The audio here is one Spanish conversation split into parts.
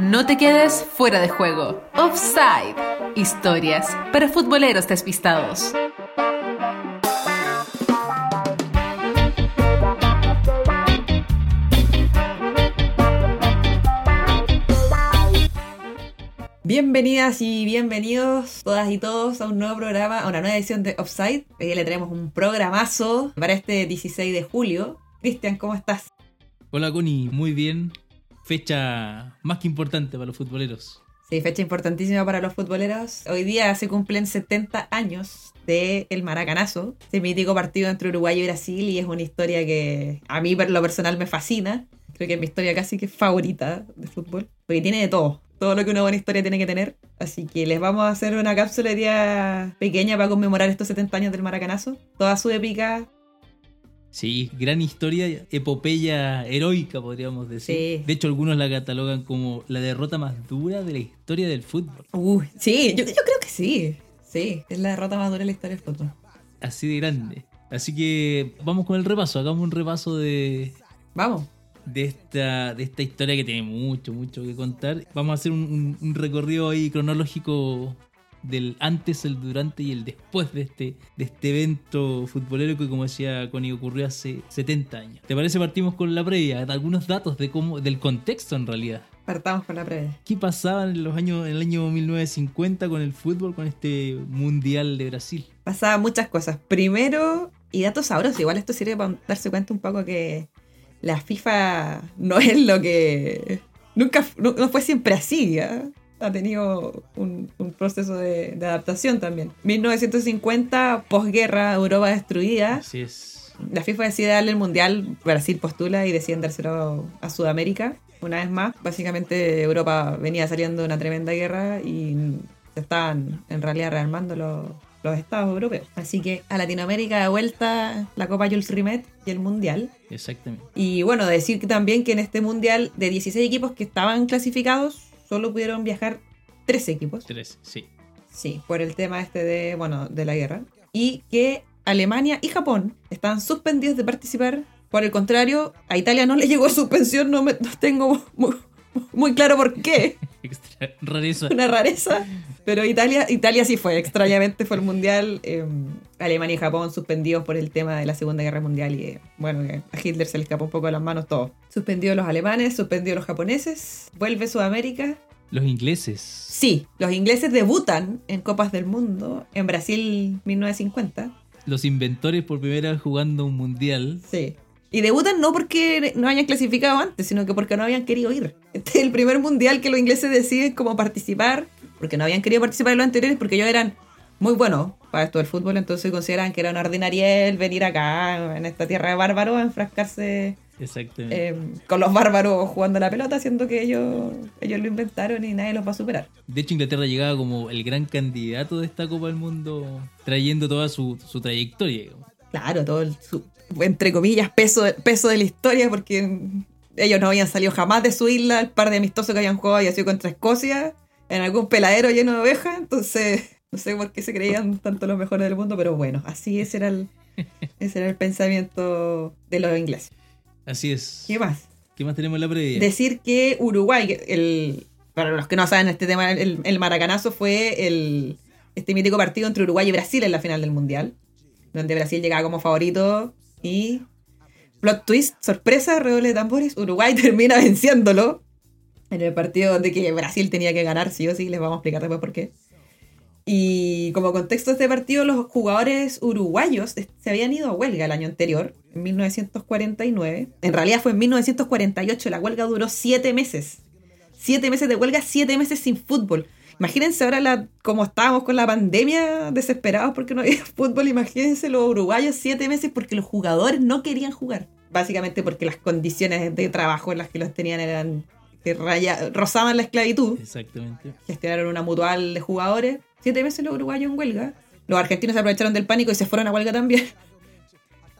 No te quedes fuera de juego. Offside. Historias para futboleros despistados. Bienvenidas y bienvenidos todas y todos a un nuevo programa, a una nueva edición de Offside. Hoy le tenemos un programazo para este 16 de julio. Cristian, ¿cómo estás? Hola Connie, muy bien. Fecha más que importante para los futboleros. Sí, fecha importantísima para los futboleros. Hoy día se cumplen 70 años del el Maracanazo, ese mítico partido entre Uruguay y Brasil, y es una historia que a mí, por lo personal, me fascina. Creo que es mi historia casi que favorita de fútbol, porque tiene de todo. Todo lo que una buena historia tiene que tener. Así que les vamos a hacer una cápsula de día pequeña para conmemorar estos 70 años del Maracanazo. Toda su épica, Sí, gran historia, epopeya heroica, podríamos decir. Sí. De hecho, algunos la catalogan como la derrota más dura de la historia del fútbol. Uy, sí, yo, yo creo que sí. Sí, es la derrota más dura de la historia del fútbol. Así de grande. Así que vamos con el repaso, hagamos un repaso de, Vamos. de, esta, de esta historia que tiene mucho, mucho que contar. Vamos a hacer un recorrido ahí cronológico del antes, el durante y el después de este, de este evento futbolero que como decía Connie ocurrió hace 70 años. ¿Te parece partimos con la previa? Algunos datos de cómo, del contexto en realidad. Partamos con la previa. ¿Qué pasaba en los años, en el año 1950 con el fútbol, con este Mundial de Brasil? Pasaban muchas cosas. Primero, y datos sabrosos, igual esto sirve para darse cuenta un poco que la FIFA no es lo que... Nunca no, fue siempre así, ¿ya? Ha tenido un, un proceso de, de adaptación también. 1950, posguerra, Europa destruida. Así es. La FIFA decide darle el mundial, Brasil postula y deciden dárselo a Sudamérica. Una vez más, básicamente Europa venía saliendo de una tremenda guerra y se estaban en realidad rearmando los, los estados europeos. Así que a Latinoamérica de vuelta la Copa Jules Rimet y el mundial. Exactamente. Y bueno, decir también que en este mundial de 16 equipos que estaban clasificados, solo pudieron viajar 13 equipos. Tres, sí. Sí, por el tema este de, bueno, de la guerra. Y que Alemania y Japón están suspendidos de participar. Por el contrario, a Italia no le llegó suspensión, no, me, no tengo muy, muy claro por qué. Extra, rareza. Una rareza. Pero Italia, Italia sí fue, extrañamente fue el mundial. eh, Alemania y Japón suspendidos por el tema de la Segunda Guerra Mundial. Y eh, bueno, que a Hitler se le escapó un poco de las manos todo. Suspendidos los alemanes, suspendidos los japoneses. Vuelve Sudamérica, Los ingleses. Sí, los ingleses debutan en Copas del Mundo en Brasil 1950. Los inventores por primera vez jugando un mundial. Sí. Y debutan no porque no hayan clasificado antes, sino que porque no habían querido ir. Este es el primer mundial que los ingleses deciden como participar, porque no habían querido participar en los anteriores, porque ellos eran muy buenos para esto del fútbol, entonces consideran que era una ordinariel venir acá, en esta tierra de bárbaros, a enfrascarse eh, con los bárbaros jugando la pelota, siendo que ellos, ellos lo inventaron y nadie los va a superar. De hecho, Inglaterra llegaba como el gran candidato de esta Copa del Mundo, trayendo toda su, su trayectoria. digamos. Claro, todo el, su, entre comillas, peso, peso de la historia, porque ellos no habían salido jamás de su isla, el par de amistosos que habían jugado había sido contra Escocia, en algún peladero lleno de ovejas, entonces no sé por qué se creían tanto los mejores del mundo, pero bueno, así ese era el, ese era el pensamiento de los ingleses. Así es. ¿Qué más? ¿Qué más tenemos en la previa? Decir que Uruguay, el, para los que no saben este tema, el, el maracanazo fue el, este mítico partido entre Uruguay y Brasil en la final del Mundial, donde Brasil llegaba como favorito plot twist, sorpresa, redoble de tambores, Uruguay termina venciéndolo en el partido donde que Brasil tenía que ganar, sí o sí, les vamos a explicar después por qué. Y como contexto de este partido, los jugadores uruguayos se habían ido a huelga el año anterior, en 1949. En realidad fue en 1948, la huelga duró siete meses. Siete meses de huelga, siete meses sin fútbol. Imagínense ahora la, cómo estábamos con la pandemia, desesperados porque no había fútbol. Imagínense los uruguayos siete meses porque los jugadores no querían jugar. Básicamente porque las condiciones de trabajo en las que los tenían eran que raya, rozaban la esclavitud Exactamente. gestionaron una mutual de jugadores. Siete meses los uruguayos en huelga. Los argentinos se aprovecharon del pánico y se fueron a huelga también.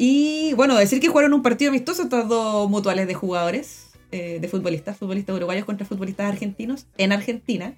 Y bueno, decir que jugaron un partido amistoso estas dos mutuales de jugadores, eh, de futbolistas, futbolistas uruguayos contra futbolistas argentinos en Argentina.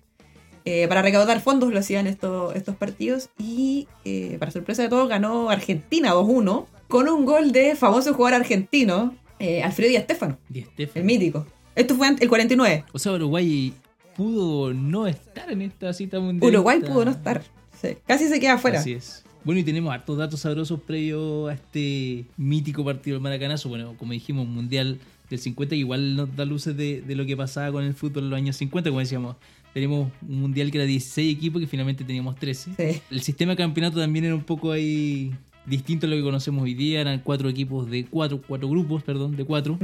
Eh, para recaudar fondos lo hacían estos, estos partidos y eh, para sorpresa de todos ganó Argentina 2-1 con un gol de famoso jugador argentino, eh, Alfredo Di Stéfano, Di el mítico. Esto fue el 49. O sea, Uruguay pudo no estar en esta cita mundial. Uruguay pudo no estar. Sí. Casi se queda afuera. Así es. Bueno, y tenemos hartos datos sabrosos previos a este mítico partido del Maracanazo. Bueno, como dijimos, Mundial del 50, que igual nos da luces de, de lo que pasaba con el fútbol en los años 50, como decíamos. Tenemos un Mundial que era 16 equipos, que finalmente teníamos 13. Sí. El sistema de campeonato también era un poco ahí distinto a lo que conocemos hoy día. Eran cuatro equipos de cuatro, cuatro grupos, perdón, de cuatro.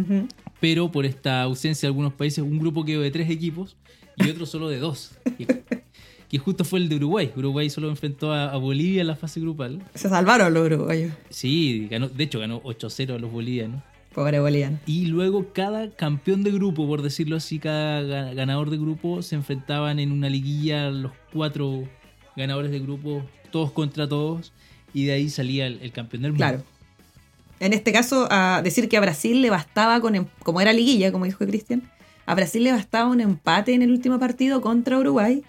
Pero por esta ausencia de algunos países, un grupo quedó de tres equipos y otro solo de dos. Que, que justo fue el de Uruguay. Uruguay solo enfrentó a, a Bolivia en la fase grupal. Se salvaron los uruguayos. Sí, ganó, de hecho ganó 8-0 a los bolivianos. Pobre. Y luego cada campeón de grupo, por decirlo así, cada ga- ganador de grupo se enfrentaban en una liguilla los cuatro ganadores de grupo, todos contra todos, y de ahí salía el, el campeón del mundo. Claro. En este caso, a decir que a Brasil le bastaba, con em- como era liguilla, como dijo Cristian, a Brasil le bastaba un empate en el último partido contra Uruguay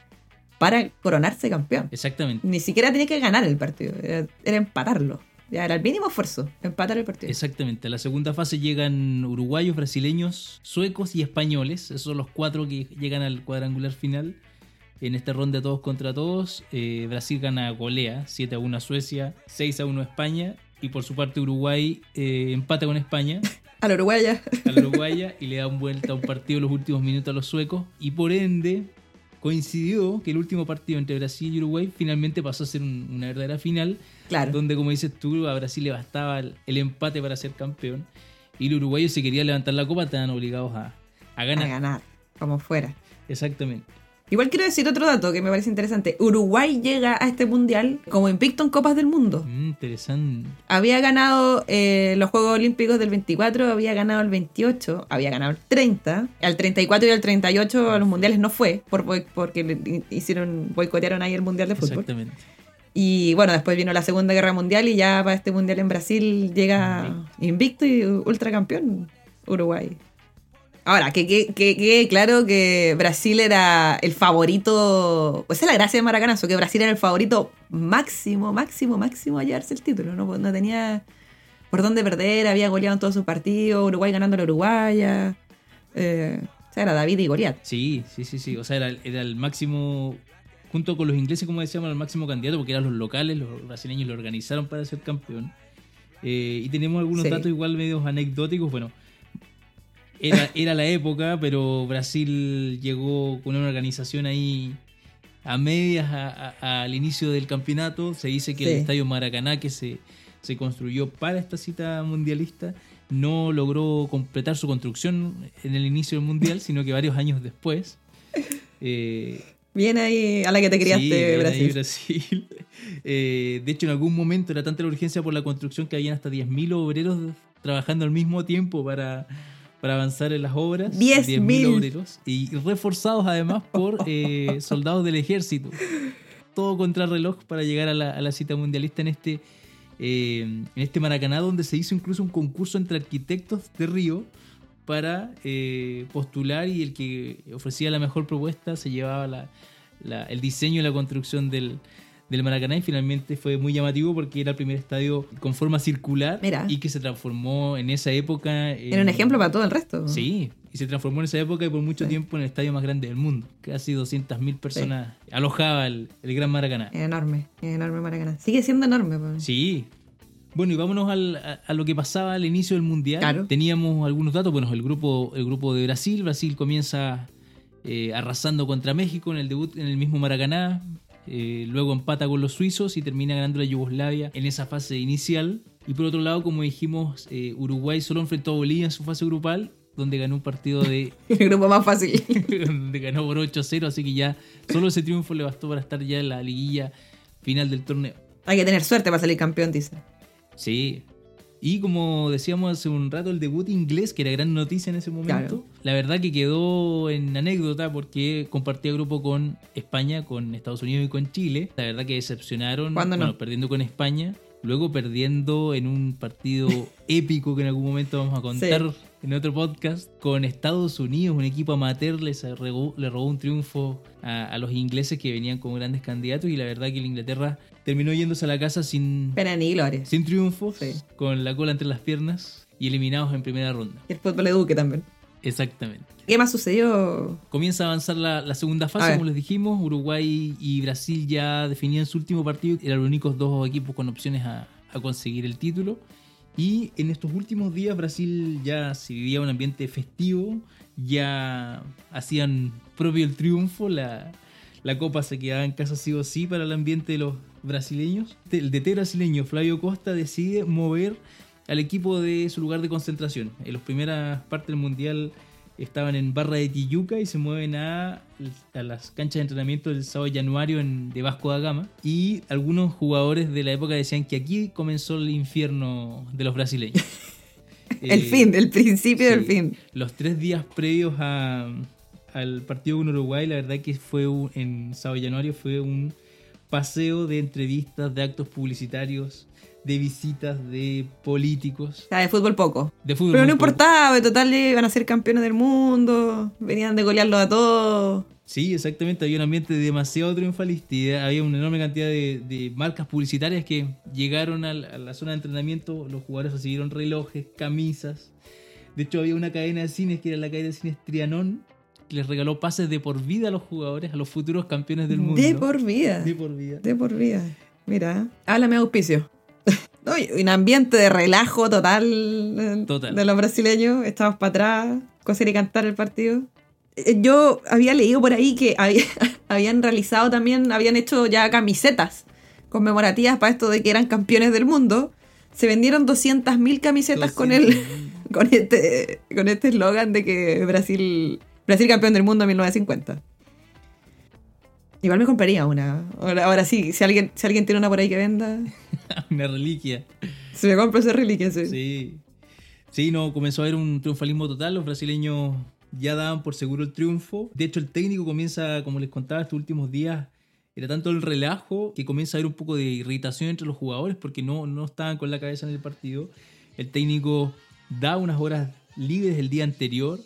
para coronarse campeón. Exactamente. Ni siquiera tenía que ganar el partido, era, era empatarlo. Ya era el mínimo esfuerzo, empatar el partido. Exactamente. A la segunda fase llegan uruguayos, brasileños, suecos y españoles. Esos son los cuatro que llegan al cuadrangular final. En esta ronda todos contra todos. Eh, Brasil gana golea, 7 a 1 a Suecia, 6 a 1 a España. Y por su parte Uruguay eh, empata con España, A la uruguaya. a la uruguaya, y le dan vuelta a un partido en los últimos minutos a los suecos. Y por ende coincidió que el último partido entre Brasil y Uruguay finalmente pasó a ser un- una verdadera final Claro. donde como dices tú, a Brasil le bastaba el, el empate para ser campeón. Y los uruguayos si querían levantar la copa estaban obligados a, a A ganar. ganar, como fuera. Exactamente. Igual quiero decir otro dato que me parece interesante. Uruguay llega a este mundial como invicto en Copas del Mundo. Mm, interesante. Había ganado eh, los Juegos Olímpicos del 24, había ganado el 28, había ganado el 30. Al 34 y al 38 a los mundiales no fue, por, porque hicieron, boicotearon ahí el mundial de fútbol. Exactamente. Y bueno, después vino la Segunda Guerra Mundial y ya para este mundial en Brasil llega invicto y ultracampeón Uruguay. Ahora, que que- que claro que Brasil era el favorito. Pues es la gracia de Maracanazo, que Brasil era el favorito máximo, máximo, máximo a llevarse el título. No, no tenía por dónde perder, había goleado en todos sus partidos, Uruguay ganando a la Uruguaya. Eh, o sea, era David y Goliat. Sí, sí, sí, sí. O sea, era, era el máximo, junto con los ingleses, como decíamos, el máximo candidato, porque eran los locales, los brasileños lo organizaron para ser campeón. Eh, y tenemos algunos Sí. datos igual medios anecdóticos. Bueno, era, era la época, pero Brasil llegó con una organización ahí a medias a- a- al inicio del campeonato. Se dice que Sí. el estadio Maracaná, que se, se construyó para esta cita mundialista, no logró completar su construcción en el inicio del mundial, sino que varios años después. Eh, Bien ahí a la que te criaste, sí, bien ahí Brasil. Brasil. Eh, de hecho, en algún momento era tanta la urgencia por la construcción que habían hasta 10.000 obreros trabajando al mismo tiempo para, para avanzar en las obras. 10.000. 10.000 obreros. Y reforzados además por eh, soldados del ejército. Todo contra reloj para llegar a la, a la cita mundialista en este, eh, en este Maracaná, donde se hizo incluso un concurso entre arquitectos de Río para eh, postular y el que ofrecía la mejor propuesta se llevaba la- la- el diseño y la construcción del, del Maracaná y finalmente fue muy llamativo porque era el primer estadio con forma circular Mira. y que se transformó en esa época en, Era un ejemplo para todo el resto. Sí, y se transformó en esa época y por mucho Sí. tiempo en el estadio más grande del mundo. Casi 200.000 personas alojaba el, el Gran Maracaná. Es enorme, es enorme Maracaná. Sigue siendo enorme. pues. Sí. Bueno, y vámonos al- a, a lo que pasaba al inicio del mundial. Claro. Teníamos algunos datos. Bueno, el grupo, el grupo de Brasil. Brasil comienza eh, arrasando contra México en el debut en el mismo Maracaná. Eh, luego empata con los suizos y termina ganando la Yugoslavia en esa fase inicial. Y por otro lado, como dijimos, eh, Uruguay solo enfrentó a Bolivia en su fase grupal, donde ganó un partido de. El grupo más fácil. donde ganó por 8-0, así que ya solo ese triunfo le bastó para estar ya en la liguilla final del torneo. Hay que tener suerte para salir campeón, dice. Sí. Y como decíamos hace un rato, el debut inglés, que era gran noticia en ese momento, Claro. la verdad que quedó en anécdota porque compartía grupo con España, con Estados Unidos y con Chile. La verdad que decepcionaron, ¿Cuándo no? bueno, perdiendo con España, luego perdiendo en un partido épico que en algún momento vamos a contar en otro podcast, con Estados Unidos, un equipo amateur, les le robó un triunfo a, a los ingleses que venían como grandes candidatos y la verdad que la Inglaterra terminó yéndose a la casa sin, Pena ni gloria. sin triunfos, Sí. con la cola entre las piernas y eliminados en primera ronda. Y el fútbol eduque también. Exactamente. ¿Qué más sucedió? Comienza a avanzar la, la segunda fase, como les dijimos. Uruguay y Brasil ya definían su último partido. Eran los únicos dos equipos con opciones a, a conseguir el título. Y en estos últimos días Brasil ya se vivía un ambiente festivo. Ya hacían propio el triunfo. La, la copa se quedaba en casa sí o sí para el ambiente de los brasileños. El DT brasileño Flavio Costa decide mover al equipo de su lugar de concentración. En las primeras partes del mundial estaban en Barra de Tijuca y se mueven a, a las canchas de entrenamiento del sábado de Januario en, de Vasco da Gama. Y algunos jugadores de la época decían que aquí comenzó el infierno de los brasileños. El Eh, fin, el principio del fin. Los tres días previos a- al partido con Uruguay, la verdad que fue un- en sábado de Januario fue un paseo de entrevistas, de actos publicitarios, de visitas de políticos, O sea, de fútbol poco. de fútbol. Pero no poco. importaba, de total iban a ser campeones del mundo, venían de golearlos a todos. Sí, exactamente. Había un ambiente demasiado triunfalista y había una enorme cantidad de, de marcas publicitarias que llegaron a la zona de entrenamiento. Los jugadores recibieron relojes, camisas. De hecho, había una cadena de cines que era la cadena de cines Trianón que les regaló pases de por vida a los jugadores, a los futuros campeones del mundo. De por vida. De por vida. De por vida. Mira, háblame de auspicio. No, un ambiente de relajo total, Total. de los brasileños. Estábamos para atrás, coser y cantar el partido. Eh, Yo había leído por ahí que había- habían realizado también, habían hecho ya camisetas conmemorativas para esto de que eran campeones del mundo. Se vendieron 200.000 camisetas con el 200.000. con este con este eslogan de que Brasil Brasil campeón del mundo en 1950. Igual me compraría una. Ahora, ahora sí, si alguien, si alguien tiene una por ahí que venda, una reliquia. se me compra esa reliquia, sí. Sí. Sí, no, comenzó a haber un triunfalismo total. Los brasileños ya daban por seguro el triunfo. De hecho, el técnico comienza, como les contaba estos últimos días, era tanto el relajo que comienza a haber un poco de irritación entre los jugadores porque no, no estaban con la cabeza en el partido. El técnico da unas horas libres el día anterior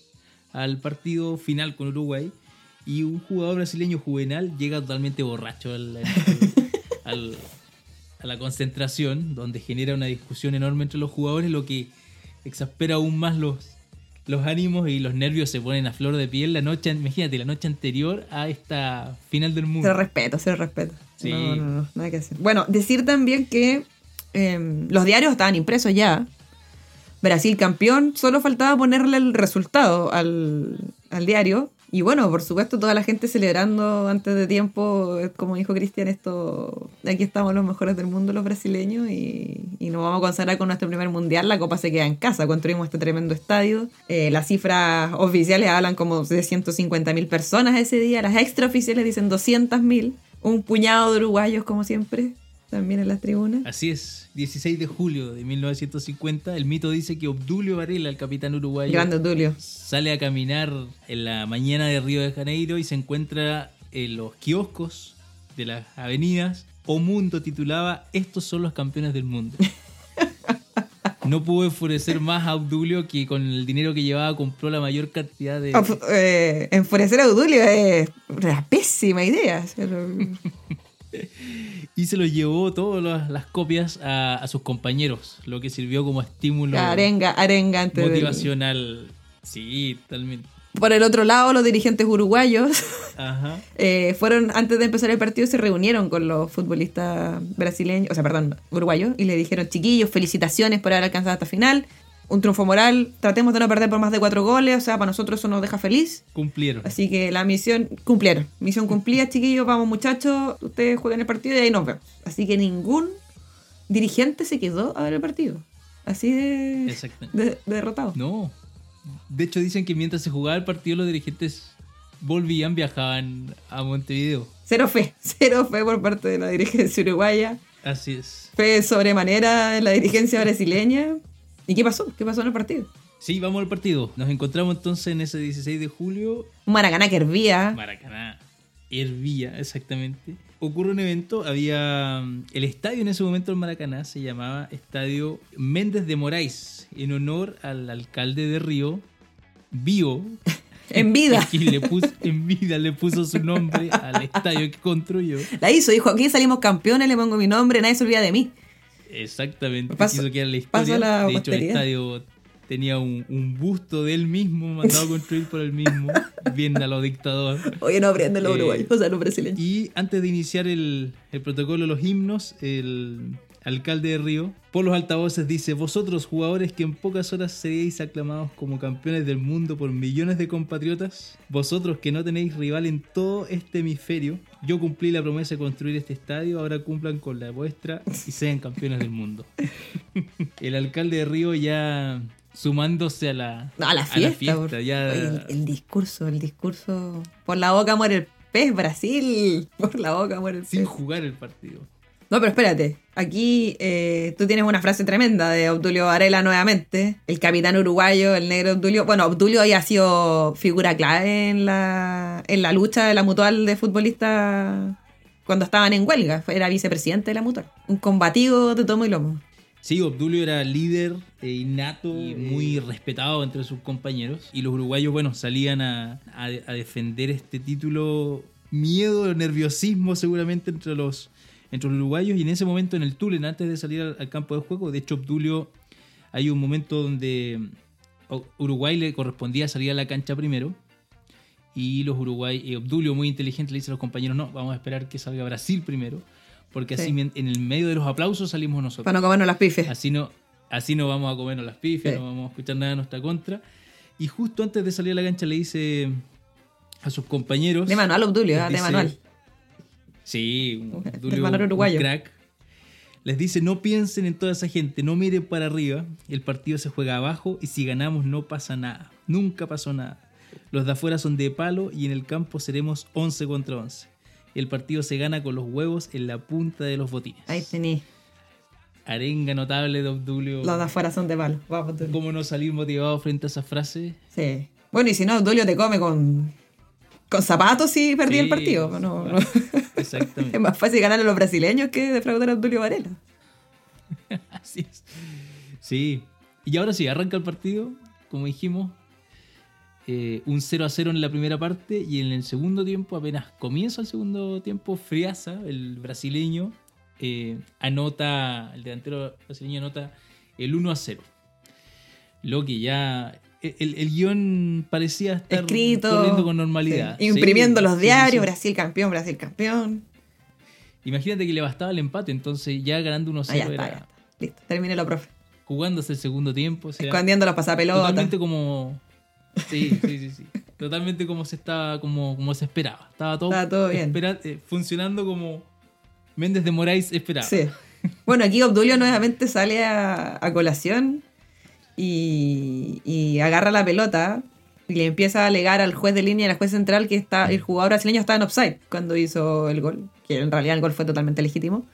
al partido final con Uruguay y un jugador brasileño juvenal llega totalmente borracho al- al- a la concentración, donde genera una discusión enorme entre los jugadores, lo que exaspera aún más los, los ánimos y los nervios se ponen a flor de piel la noche, imagínate, la noche anterior a esta final del Se mundo. respeta, se respeta. Sí. No, no, no, nada que hacer. Bueno, decir también que eh, los diarios estaban impresos ya. Brasil campeón, solo faltaba ponerle el resultado al, al diario. Y bueno, por supuesto, toda la gente celebrando antes de tiempo, como dijo Cristian, esto, aquí estamos los mejores del mundo, los brasileños, y, nos vamos a consagrar con nuestro primer mundial. La copa se queda en casa, construimos este tremendo estadio. Eh, las cifras oficiales hablan como de 150 mil personas ese día, las extraoficiales dicen 200 mil. Un puñado de uruguayos, como siempre, también en las tribunas. Así es, 16 de julio de 1950, el mito dice que Obdulio Varela, el capitán uruguayo, Grande Tulio. sale a caminar en la mañana de Río de Janeiro y se encuentra en los kioscos de las avenidas. O Mundo titulaba Estos son los campeones del mundo. No pudo enfurecer más a Obdulio que con el dinero que llevaba compró la mayor cantidad de... Of- eh, enfurecer a Udulio es una pésima idea. Y se lo llevó todas las, copias a, a sus compañeros, lo que sirvió como estímulo arenga, arenga antes del- motivacional. Sí, totalmente. Por el otro lado, los dirigentes uruguayos Ajá. eh, fueron, antes de empezar el partido, se reunieron con los futbolistas brasileños, o sea, perdón, uruguayos, y le dijeron, chiquillos, felicitaciones por haber alcanzado esta final. Un triunfo moral, tratemos de no perder por más de cuatro goles, o sea, para nosotros eso nos deja feliz. Cumplieron. Así que la misión cumplieron. Misión cumplida, chiquillos. Vamos, muchachos. Ustedes juegan el partido y ahí nos vemos. Así que ningún dirigente se quedó a ver el partido. Así de, de- de derrotado. No. De hecho, dicen que mientras se jugaba el partido, los dirigentes volvían, viajaban a Montevideo. Cero fe. Cero fe por parte de la dirigencia uruguaya. Así es. Fe sobremanera en la dirigencia brasileña. ¿Y qué pasó? ¿Qué pasó en el partido? Sí, vamos al partido. Nos encontramos entonces en ese 16 de julio. Un Maracaná que hervía. Maracaná. Hervía, exactamente. Ocurre un evento, había mm, el estadio en ese momento en Maracaná se llamaba Estadio Méndez de Moraes, en honor al alcalde de Río, Bio, En vida. que le puso, en vida le puso su nombre al estadio que construyó. La hizo. Dijo, aquí salimos campeones, le pongo mi nombre, nadie se olvida de mí. Exactamente. Paso- quiso que era la historia. la de hecho, el estadio tenía un, un busto de él mismo, mandado a construir por él mismo, bien a lo dictador. Oye, no aprenden los Eh, uruguayos, o sea, los brasileños. Y antes de iniciar el, el protocolo de los himnos, el alcalde de Río, por los altavoces dice, vosotros jugadores que en pocas horas seréis aclamados como campeones del mundo por millones de compatriotas, vosotros que no tenéis rival en todo este hemisferio, yo cumplí la promesa de construir este estadio, ahora cumplan con la vuestra y sean campeones del mundo. el alcalde de Río ya sumándose a la, No, a la a fiesta. por- ya... El, el discurso, el discurso. Por la boca muere el pez, Brasil. Por la boca muere el sin pez. jugar el partido. No, pero espérate. Aquí eh, tú tienes una frase tremenda de Obdulio Varela nuevamente. El capitán uruguayo, el negro Obdulio. Bueno, Obdulio había sido figura clave en la, en la lucha de la mutual de futbolistas cuando estaban en huelga. Era vicepresidente de la mutual. Un combativo de tomo y lomo. Sí, Obdulio era líder eh, innato y muy respetado entre sus compañeros. Y los uruguayos, bueno, salían a, a- a defender este título. Miedo, nerviosismo seguramente entre los, entre los uruguayos. Y en ese momento en el Tulen, antes de salir al, al campo de juego, de hecho Obdulio, hay un momento donde Uruguay le correspondía salir a la cancha primero. Y los Uruguay, y Obdulio, muy inteligente, le dice a los compañeros, no, vamos a esperar que salga Brasil primero. Porque Sí. así en en el medio de los aplausos salimos nosotros. Para no comernos las pifes. Así no, así no vamos a comernos las pifias, Sí. no vamos a escuchar nada de nuestra contra. Y justo antes de salir a la cancha le dice a sus compañeros. De manual Obdulio, de manual. Sí, un, un uruguayo. crack. Les dice, no piensen en toda esa gente, no miren para arriba, el partido se juega abajo y si ganamos no pasa nada, nunca pasó nada. Los de afuera son de palo y en el campo seremos 11 contra 11. El partido se gana con los huevos en la punta de los botines. Ahí tení. Arenga notable de Obdulio. Los de afuera son de palo. Vamos, Obdulio. ¿Cómo no salir motivado frente a esa frase? Sí. Bueno, y si no, Obdulio te come con, con zapatos y perdí Sí, el partido. no. supuesto. Es Exactamente. más fácil ganar a los brasileños que defraudar a Obdulio Varela. Así es. Sí. Y ahora sí, arranca el partido, como dijimos. eh, un 0 a 0 en la primera parte y en el segundo tiempo, apenas comienza el segundo tiempo, Friaza, el brasileño, eh, anota, el delantero brasileño anota el 1 a 0. Lo que ya... El, el guion parecía estar Escrito. corriendo con normalidad. sí. Imprimiendo Sí, los diarios, sí. Brasil campeón, Brasil campeón. Imagínate que le bastaba el empate, entonces ya ganando 1-0 Ah, era ya está. Listo, termínelo, profe. jugándose el segundo tiempo. o sea, Escondiendo los pasapelotas. totalmente como. Sí, sí, sí, sí. Totalmente como se estaba, como, como se esperaba. Estaba todo, Estaba todo bien. espera- eh, funcionando como Méndez de Moraes esperaba. Sí. Bueno, aquí Obdulio nuevamente sale a, a colación y, y agarra la pelota y le empieza a alegar al juez de línea y al juez central que está, el jugador brasileño estaba en offside cuando hizo el gol, que en realidad el gol fue totalmente legítimo.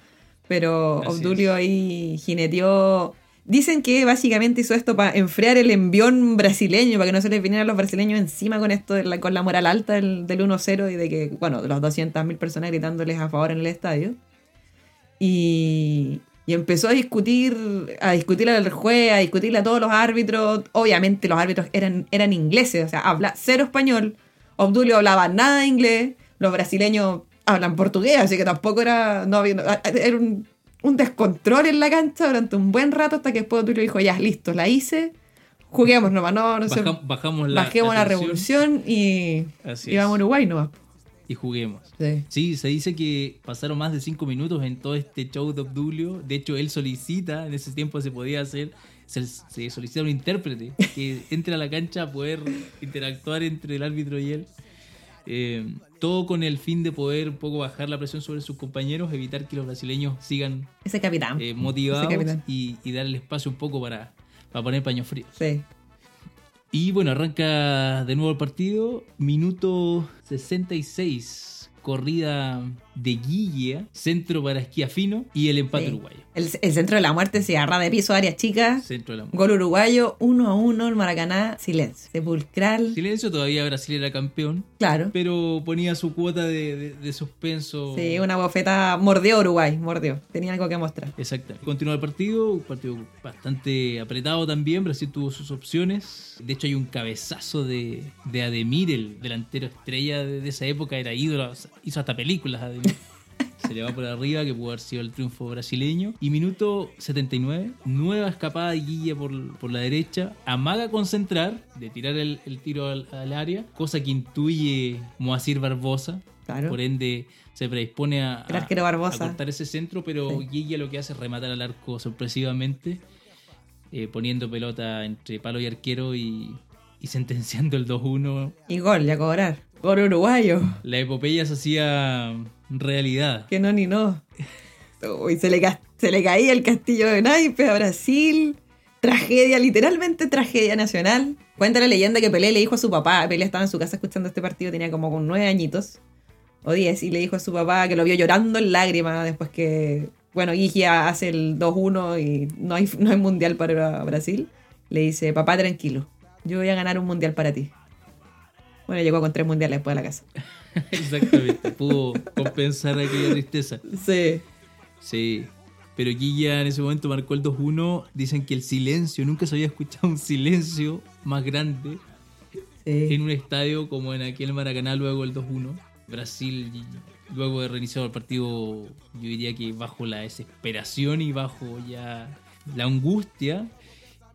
Pero Así Obdulio ahí jineteó. Dicen que básicamente hizo esto para enfriar el envión brasileño, para que no se les vinieran los brasileños encima con esto, de la, con la moral alta del, del 1-0 y de que, bueno, de los 200.000 personas gritándoles a favor en el estadio. Y, y empezó a discutir, a discutirle al juez, a discutirle a todos los árbitros. Obviamente los árbitros eran, eran ingleses, o sea, habla cero español. Obdulio hablaba nada de inglés. Los brasileños hablan portugués, así que tampoco era. No había, era un, un descontrol en la cancha durante un buen rato hasta que después Obdulio dijo, ya, listo, la hice. Juguemos nomás, no, no sé. Baja- bajamos la, Bajemos la, revolución y, y vamos a. Uruguay nomás. Y juguemos. Sí. Sí, se dice que pasaron más de cinco minutos en todo este show de Obdulio. De hecho, él solicita, en ese tiempo se podía hacer, se, se solicita un intérprete que entre a la cancha a poder interactuar entre el árbitro y él. Eh, todo con el fin de poder un poco bajar la presión sobre sus compañeros, evitar que los brasileños sigan Ese capitán. eh, Ese motivados capitán. y, y darle espacio un poco para, para poner paños fríos. Sí. Y bueno, arranca de nuevo el partido. Minuto 66. Corrida de Guille, centro para Esquiafino y el empate Sí. uruguayo. El, el centro de la muerte se agarra de piso, áreas chicas. Centro de la Gol uruguayo, 1 a 1, el Maracaná, silencio. Sepulcral. Silencio, todavía Brasil era campeón, Claro. pero ponía su cuota de, de- de suspenso. Sí, una bofeta. Mordió Uruguay, mordió. Tenía algo que mostrar. Exactamente. Continuó el partido, un partido bastante apretado también. Brasil tuvo sus opciones. De hecho, hay un cabezazo de, de Ademir, el delantero estrella de, de esa época, era ídolo, hizo hasta películas Ademir. se le va por arriba, que pudo haber sido el triunfo brasileño. Y minuto 79, nueva escapada de Guille por, por la derecha, amaga concentrar, de tirar el, el tiro al, al área, cosa que intuye Moacir Barbosa. Claro. Por ende, se predispone a, Barbosa. a cortar ese centro, pero Sí. Guille lo que hace es rematar al arco sorpresivamente, eh, poniendo pelota entre palo y arquero y, y sentenciando el 2-1. Y gol, ya cobrar. Gol uruguayo. La epopeya se hacía realidad. Que no ni no. Uy, se le, se le caía el castillo de naipes a Brasil. Tragedia, literalmente tragedia nacional. Cuenta la leyenda que Pelé le dijo a su papá. Pelé estaba en su casa escuchando este partido, tenía como con nueve añitos o diez. Y le dijo a su papá que lo vio llorando en lágrimas después que, bueno, Guigia hace el 2-1 y no hay, no hay mundial para Brasil. Le dice, papá, tranquilo, yo voy a ganar un mundial para ti. Bueno, llegó con tres mundiales después de la casa. Exactamente, pudo compensar aquella tristeza. Sí. Sí, pero Guilla en ese momento marcó el 2-1. Dicen que el silencio, nunca se había escuchado un silencio más grande Sí. en un estadio como en aquel Maracaná luego el 2-1. Brasil, luego de reiniciar el partido, yo diría que bajo la desesperación y bajo ya la angustia.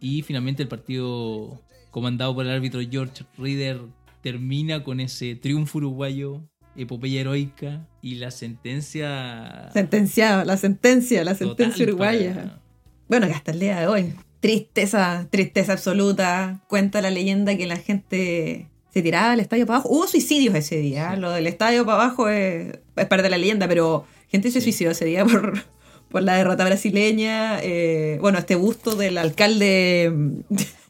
Y finalmente el partido comandado por el árbitro George Reader termina con ese triunfo uruguayo, epopeya heroica y la sentencia... Sentenciado, la sentencia, la sentencia uruguaya. para- Bueno, que hasta el día de hoy. Tristeza, tristeza absoluta. Cuenta la leyenda que la gente se tiraba del estadio para abajo. Hubo suicidios ese día. Lo del estadio para abajo es, es parte de la leyenda, pero gente se Sí. suicidó ese día por, por la derrota brasileña. Eh, bueno, este busto del alcalde,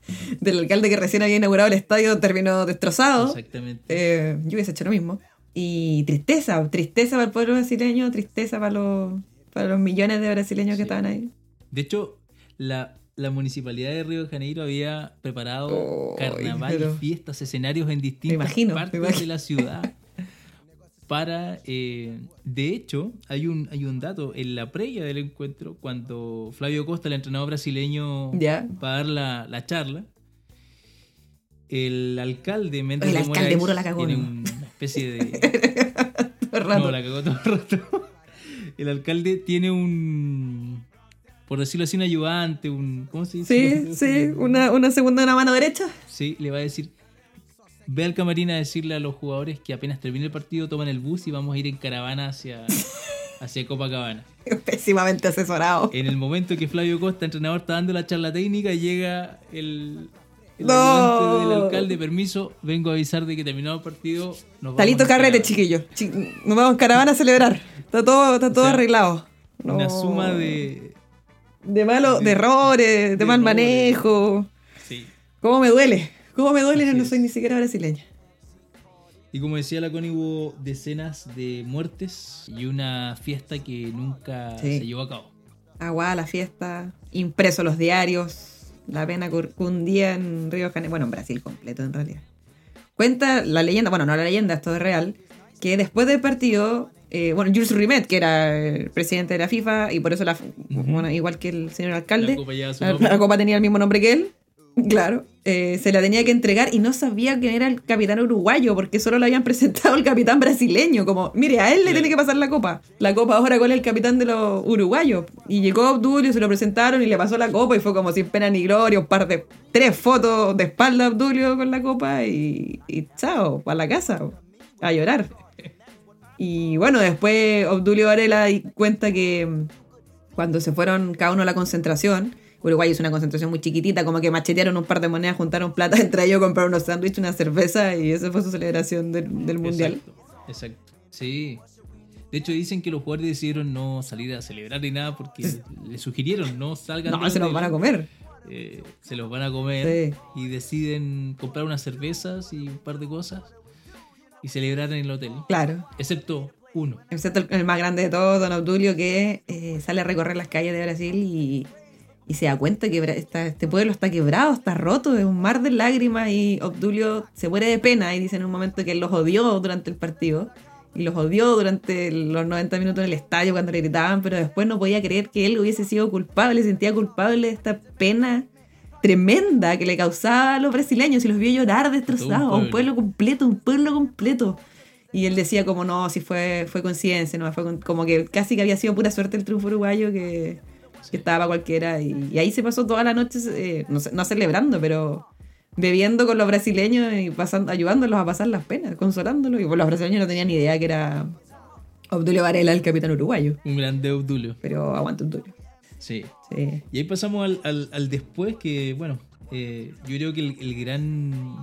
del alcalde que recién había inaugurado el estadio terminó destrozado. Exactamente. Eh, yo hubiese hecho lo mismo. Y tristeza, tristeza para el pueblo brasileño, tristeza para los, para los millones de brasileños que estaban ahí. De hecho, la, la municipalidad de Río de Janeiro había preparado Oh, carnaval, pero- fiestas, escenarios en distintas imagino, partes de la ciudad. Para, eh, de hecho, hay un, hay un dato en la previa del encuentro, cuando Flavio Costa, el entrenador brasileño, va a dar la, la charla, el alcalde Méndez El de alcalde Moraes puro la cagó, tiene una especie de Todo el rato. no, la cagó todo el rato. El alcalde tiene un, por decirlo así, un ayudante, un... ¿Cómo se dice? Sí, sí, una, una segunda una mano derecha. Sí, le va a decir, ve al camarín a decirle a los jugadores que apenas termine el partido toman el bus y vamos a ir en caravana hacia, hacia Copacabana. Pésimamente asesorado. En el momento que Flavio Costa, entrenador, está dando la charla técnica, llega el, el No. del alcalde, permiso, vengo a avisar de que terminado el partido... Nos Talito carrete, caravana". chiquillos. Chi- Nos vamos en caravana a celebrar. Está todo, está todo O sea, arreglado. Una No. suma de... De malo, de, de- errores, de, de mal errores. manejo. Sí. ¿Cómo me duele? ¿Cómo me duele? Así No es. soy ni siquiera brasileña. Y como decía la Connie, hubo decenas de muertes y una fiesta que nunca Sí. se llevó a cabo. Agua, la fiesta, impreso los diarios, la pena que un día en Río Janeiro, bueno, en Brasil completo en realidad. Cuenta la leyenda, bueno, no la leyenda, esto es real, que después del partido, eh, bueno, Jules Rimet, que era el presidente de la FIFA, y por eso, la, bueno, igual que el señor alcalde, La copa la, la copa tenía el mismo nombre que él, claro, eh, se la tenía que entregar y no sabía quién era el capitán uruguayo, porque solo le habían presentado el capitán brasileño, como, mire, a él le tiene que pasar la copa. La copa ahora con el capitán de los uruguayos. Y llegó Obdulio, se lo presentaron y le pasó la copa y fue como sin pena ni gloria, un par de tres fotos de espalda Obdulio con la copa y, y chao, para la casa, a llorar. Y bueno, después Obdulio Varela cuenta que mm, cuando se fueron cada uno a la concentración, Uruguay es una concentración muy chiquitita, como que machetearon un par de monedas, juntaron plata entre ellos, compraron unos sándwiches, una cerveza y esa fue su celebración del, del mundial. Exacto, exacto. Sí. De hecho, dicen que los jugadores decidieron no salir a celebrar ni nada porque les sugirieron no salgan No, del se los van a comer. eh, se los van a comer Sí. y deciden comprar unas cervezas y un par de cosas y celebrar en el hotel. Claro. Excepto uno. Excepto el, el más grande de todos, Don Obdulio, que eh, sale a recorrer las calles de Brasil y, y se da cuenta que está- este pueblo está quebrado, está roto, es un mar de lágrimas y Obdulio se muere de pena y dice en un momento que él los odió durante el partido y los odió durante los 90 minutos en el estadio cuando le gritaban, pero después no podía creer que él hubiese sido culpable, sentía culpable de esta pena tremenda que le causaba a los brasileños y los vio llorar destrozados, un pueblo. pueblo completo, un pueblo completo. Y él decía como no, si fue, fue coincidencia, no, fue con- como que casi que había sido pura suerte el triunfo uruguayo que, que estaba para cualquiera. Y, y ahí se pasó toda la noche, eh, no, celebrando, pero bebiendo con los brasileños y pasando, ayudándolos a pasar las penas, consolándolos. Y pues los brasileños no tenían ni idea que era Obdulio Varela el capitán uruguayo. Un grande Obdulio. Pero aguanta Obdulio. Sí. Sí. Y ahí pasamos al, al- al después, que bueno, eh, yo creo que el, el gran.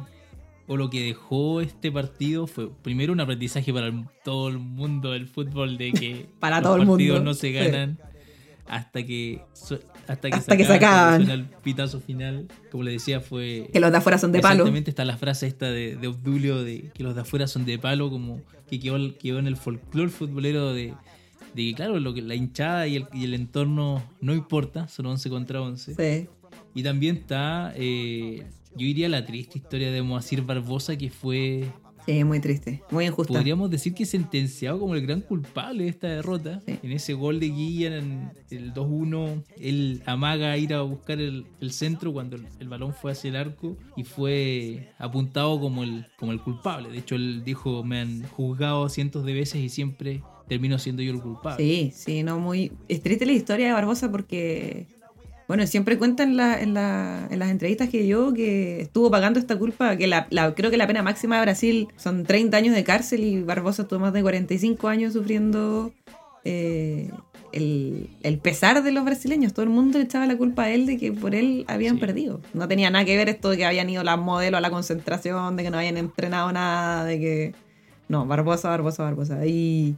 O lo que dejó este partido fue primero un aprendizaje para el- todo el mundo del fútbol de que Para los todo el partidos mundo. no se Sí. Hasta que hasta que Hasta que se acaban, acaban. cuando suena el pitazo final. Como le decía, fue Que los de afuera son de palo. Exactamente está la frase esta de, de Obdulio de que los de afuera son de palo, como que quedó, quedó en el folclore futbolero de, de que, claro, lo que, la hinchada y el, y el entorno no importa, son 11 contra 11. Sí. Y también está, eh, yo diría, la triste historia de Moacir Barbosa, que fue, Sí, muy triste. Muy injusta. podríamos decir que sentenciado como el gran culpable de esta derrota. Sí. En ese gol de Guilla, en el 2-1, él amaga a ir a buscar el, el centro cuando el, el balón fue hacia el arco y fue apuntado como el, como el culpable. De hecho, él dijo, me han juzgado cientos de veces y siempre termino siendo yo el culpable. Sí, sí, no, muy. Es triste la historia de Barbosa porque. Bueno, siempre cuentan en, la- en, la- en las entrevistas que dio que estuvo pagando esta culpa, que la, la- creo que la pena máxima de Brasil son 30 años de cárcel y Barbosa tuvo más de 45 años sufriendo eh, el, el pesar de los brasileños. Todo el mundo le echaba la culpa a él de que por él habían Sí. perdido. No tenía nada que ver esto de que habían ido las modelos a la concentración, de que no habían entrenado nada, de que... No, Barbosa, Barbosa, Barbosa. Y...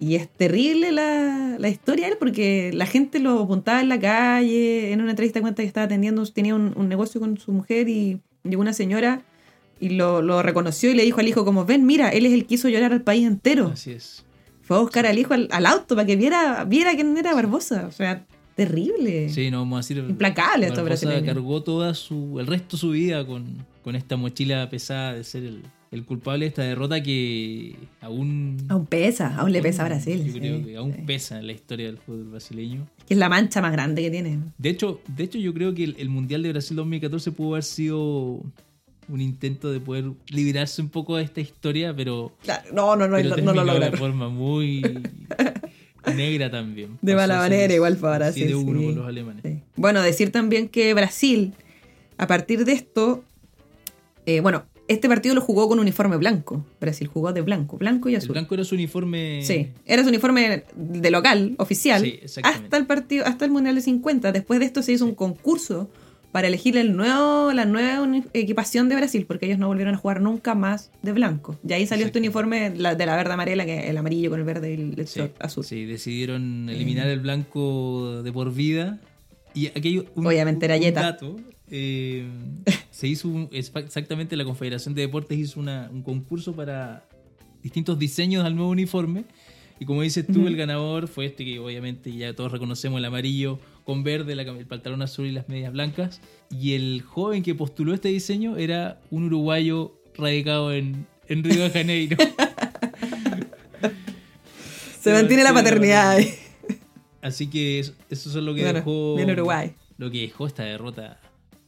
Y es terrible la, la historia de él porque la gente lo apuntaba en la calle. En una entrevista cuenta que estaba atendiendo, tenía un, un negocio con su mujer y llegó una señora y lo, lo reconoció y le dijo al hijo como, ven, mira, él es el que hizo llorar al país entero. Así es. Fue a buscar al hijo al, al auto para que viera, viera quién era Barbosa. O sea, terrible. Sí, no vamos a decir. Implacable estos Barbosa brasileños. cargó toda su, el resto de su vida con, con esta mochila pesada de ser el, el culpable de esta derrota que aún. Aún pesa, aún le pesa a Brasil. Yo creo sí, que aún sí. pesa en la historia del fútbol brasileño. Que es la mancha más grande que tiene. De hecho, de hecho yo creo que el, el Mundial de Brasil 2014 pudo haber sido un intento de poder liberarse un poco de esta historia, pero, Claro, no, no, no, pero no, lo de lograron. forma muy negra también. De mala manera igual para Brasil, 7-1 sí. con los alemanes. Sí. Bueno, decir también que Brasil, a partir de esto, eh, bueno, este partido lo jugó con uniforme blanco. Brasil jugó de blanco, blanco y El azul. blanco era su uniforme. Sí, era su uniforme de local, oficial, Sí, exactamente. hasta el partido, hasta el Mundial de 50. Después de esto se hizo un concurso para elegir el nuevo, la nueva equipación de Brasil, porque ellos no volvieron a jugar nunca más de blanco. Y ahí salió este uniforme la- de la verde amarela, que el amarillo con el verde y el, el Sí, azul. sí, decidieron eliminar el blanco de por vida. Y un, Obviamente era un dato. Eh, se hizo un- exactamente la Confederación de Deportes hizo una- un concurso para distintos diseños al nuevo uniforme. Y como dices tú, el ganador fue este que obviamente ya todos reconocemos el amarillo con verde, la el pantalón azul y las medias blancas. Y el joven que postuló este diseño era un uruguayo radicado en, en Río de Janeiro. Se mantiene la paternidad. ahí. Así que eso, eso es lo que Bueno, dejó. Uruguay. Lo que dejó esta derrota.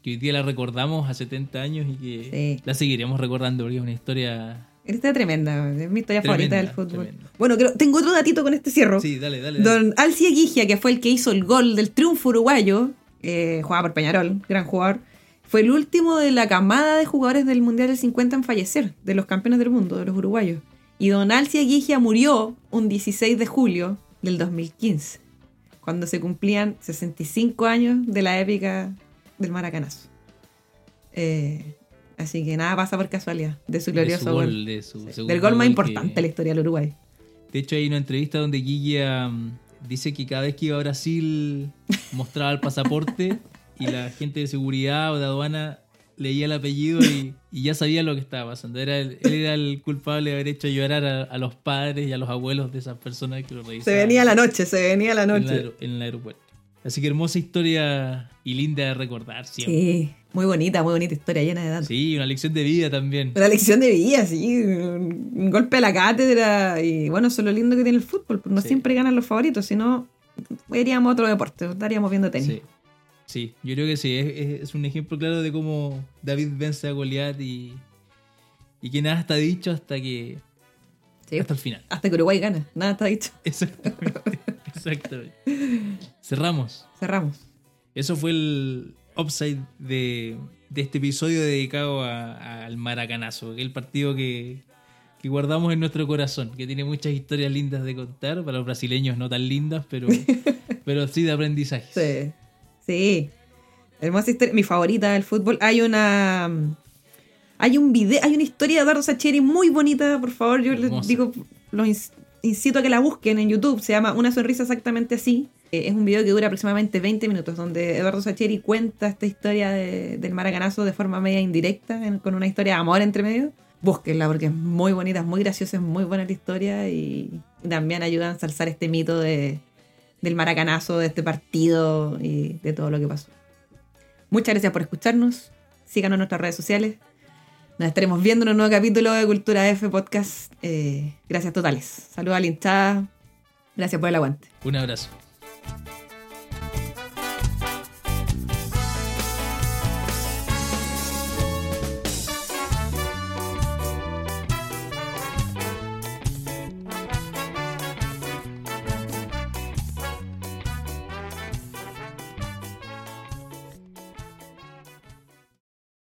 Que hoy día la recordamos a 70 años y que Sí. la seguiremos recordando porque es una historia. Esta tremenda, es mi historia Tremenda, favorita del fútbol. tremenda. Bueno, creo- tengo otro datito con este cierro. Sí, dale, dale. dale. Don Alci Eguigia, que fue el que hizo el gol del triunfo uruguayo, eh, jugaba por Peñarol, gran jugador, fue el último de la camada de jugadores del Mundial del 50 en fallecer, de los campeones del mundo, de los uruguayos. Y Don Alci Eguigia murió un 16 de julio del 2015, cuando se cumplían 65 años de la épica del Maracanazo. Eh, así que nada pasa por casualidad de su De glorioso su gol. gol, de su Sí, segundo del gol más importante de la historia del Uruguay. De hecho, hay una entrevista donde Guilla mm, dice que cada vez que iba a Brasil mostraba el pasaporte y la gente de seguridad o de aduana leía el apellido y, y ya sabía lo que estaba pasando. Era el- él era el culpable de haber hecho llorar a, a los padres y a los abuelos de esas personas que lo revisaban. Se venía la noche, se venía la en, noche. aer- en el aeropuerto. Así que hermosa historia y linda de recordar siempre. Sí, muy bonita, muy bonita historia, llena de datos. Sí, una lección de vida también. Una lección de vida, sí, un golpe a la cátedra y bueno, eso es lo lindo que tiene el fútbol, pues no Sí. siempre ganan los favoritos, sino iríamos a otro deporte, estaríamos viendo tenis. Sí. Sí, yo creo que sí, es, es- es un ejemplo claro de cómo David vence a Goliat y, y que nada está dicho hasta que Sí. hasta el final. Hasta que Uruguay gana. Nada está dicho. Exactamente. Exactamente. Cerramos. Cerramos. Eso fue el upside de, de este episodio dedicado a- al Maracanazo, que es el partido que, que guardamos en nuestro corazón, que tiene muchas historias lindas de contar, para los brasileños no tan lindas, pero, pero sí de aprendizaje. Sí. Sí. Hermosa historia. Mi favorita del fútbol. Hay una. Hay un video, hay una historia de Eduardo Sacheri muy bonita, por favor. Yo les Hermosa. digo, los incito a que la busquen en YouTube. Se llama Una sonrisa exactamente así. Eh, Es un video que dura aproximadamente 20 minutos, donde Eduardo Sacheri cuenta esta historia de- del maracanazo de forma media indirecta, con una historia de amor entre medio. Búsquenla porque es muy bonita, es muy graciosa, es muy buena la historia y también ayuda a ensalzar este mito de, del maracanazo, de este partido y de todo lo que pasó. Muchas gracias por escucharnos. Síganos en nuestras redes sociales. Nos estaremos viendo en un nuevo capítulo de Cultura F Podcast. Eh, gracias totales. Saludos a la. Gracias por el aguante. Un abrazo.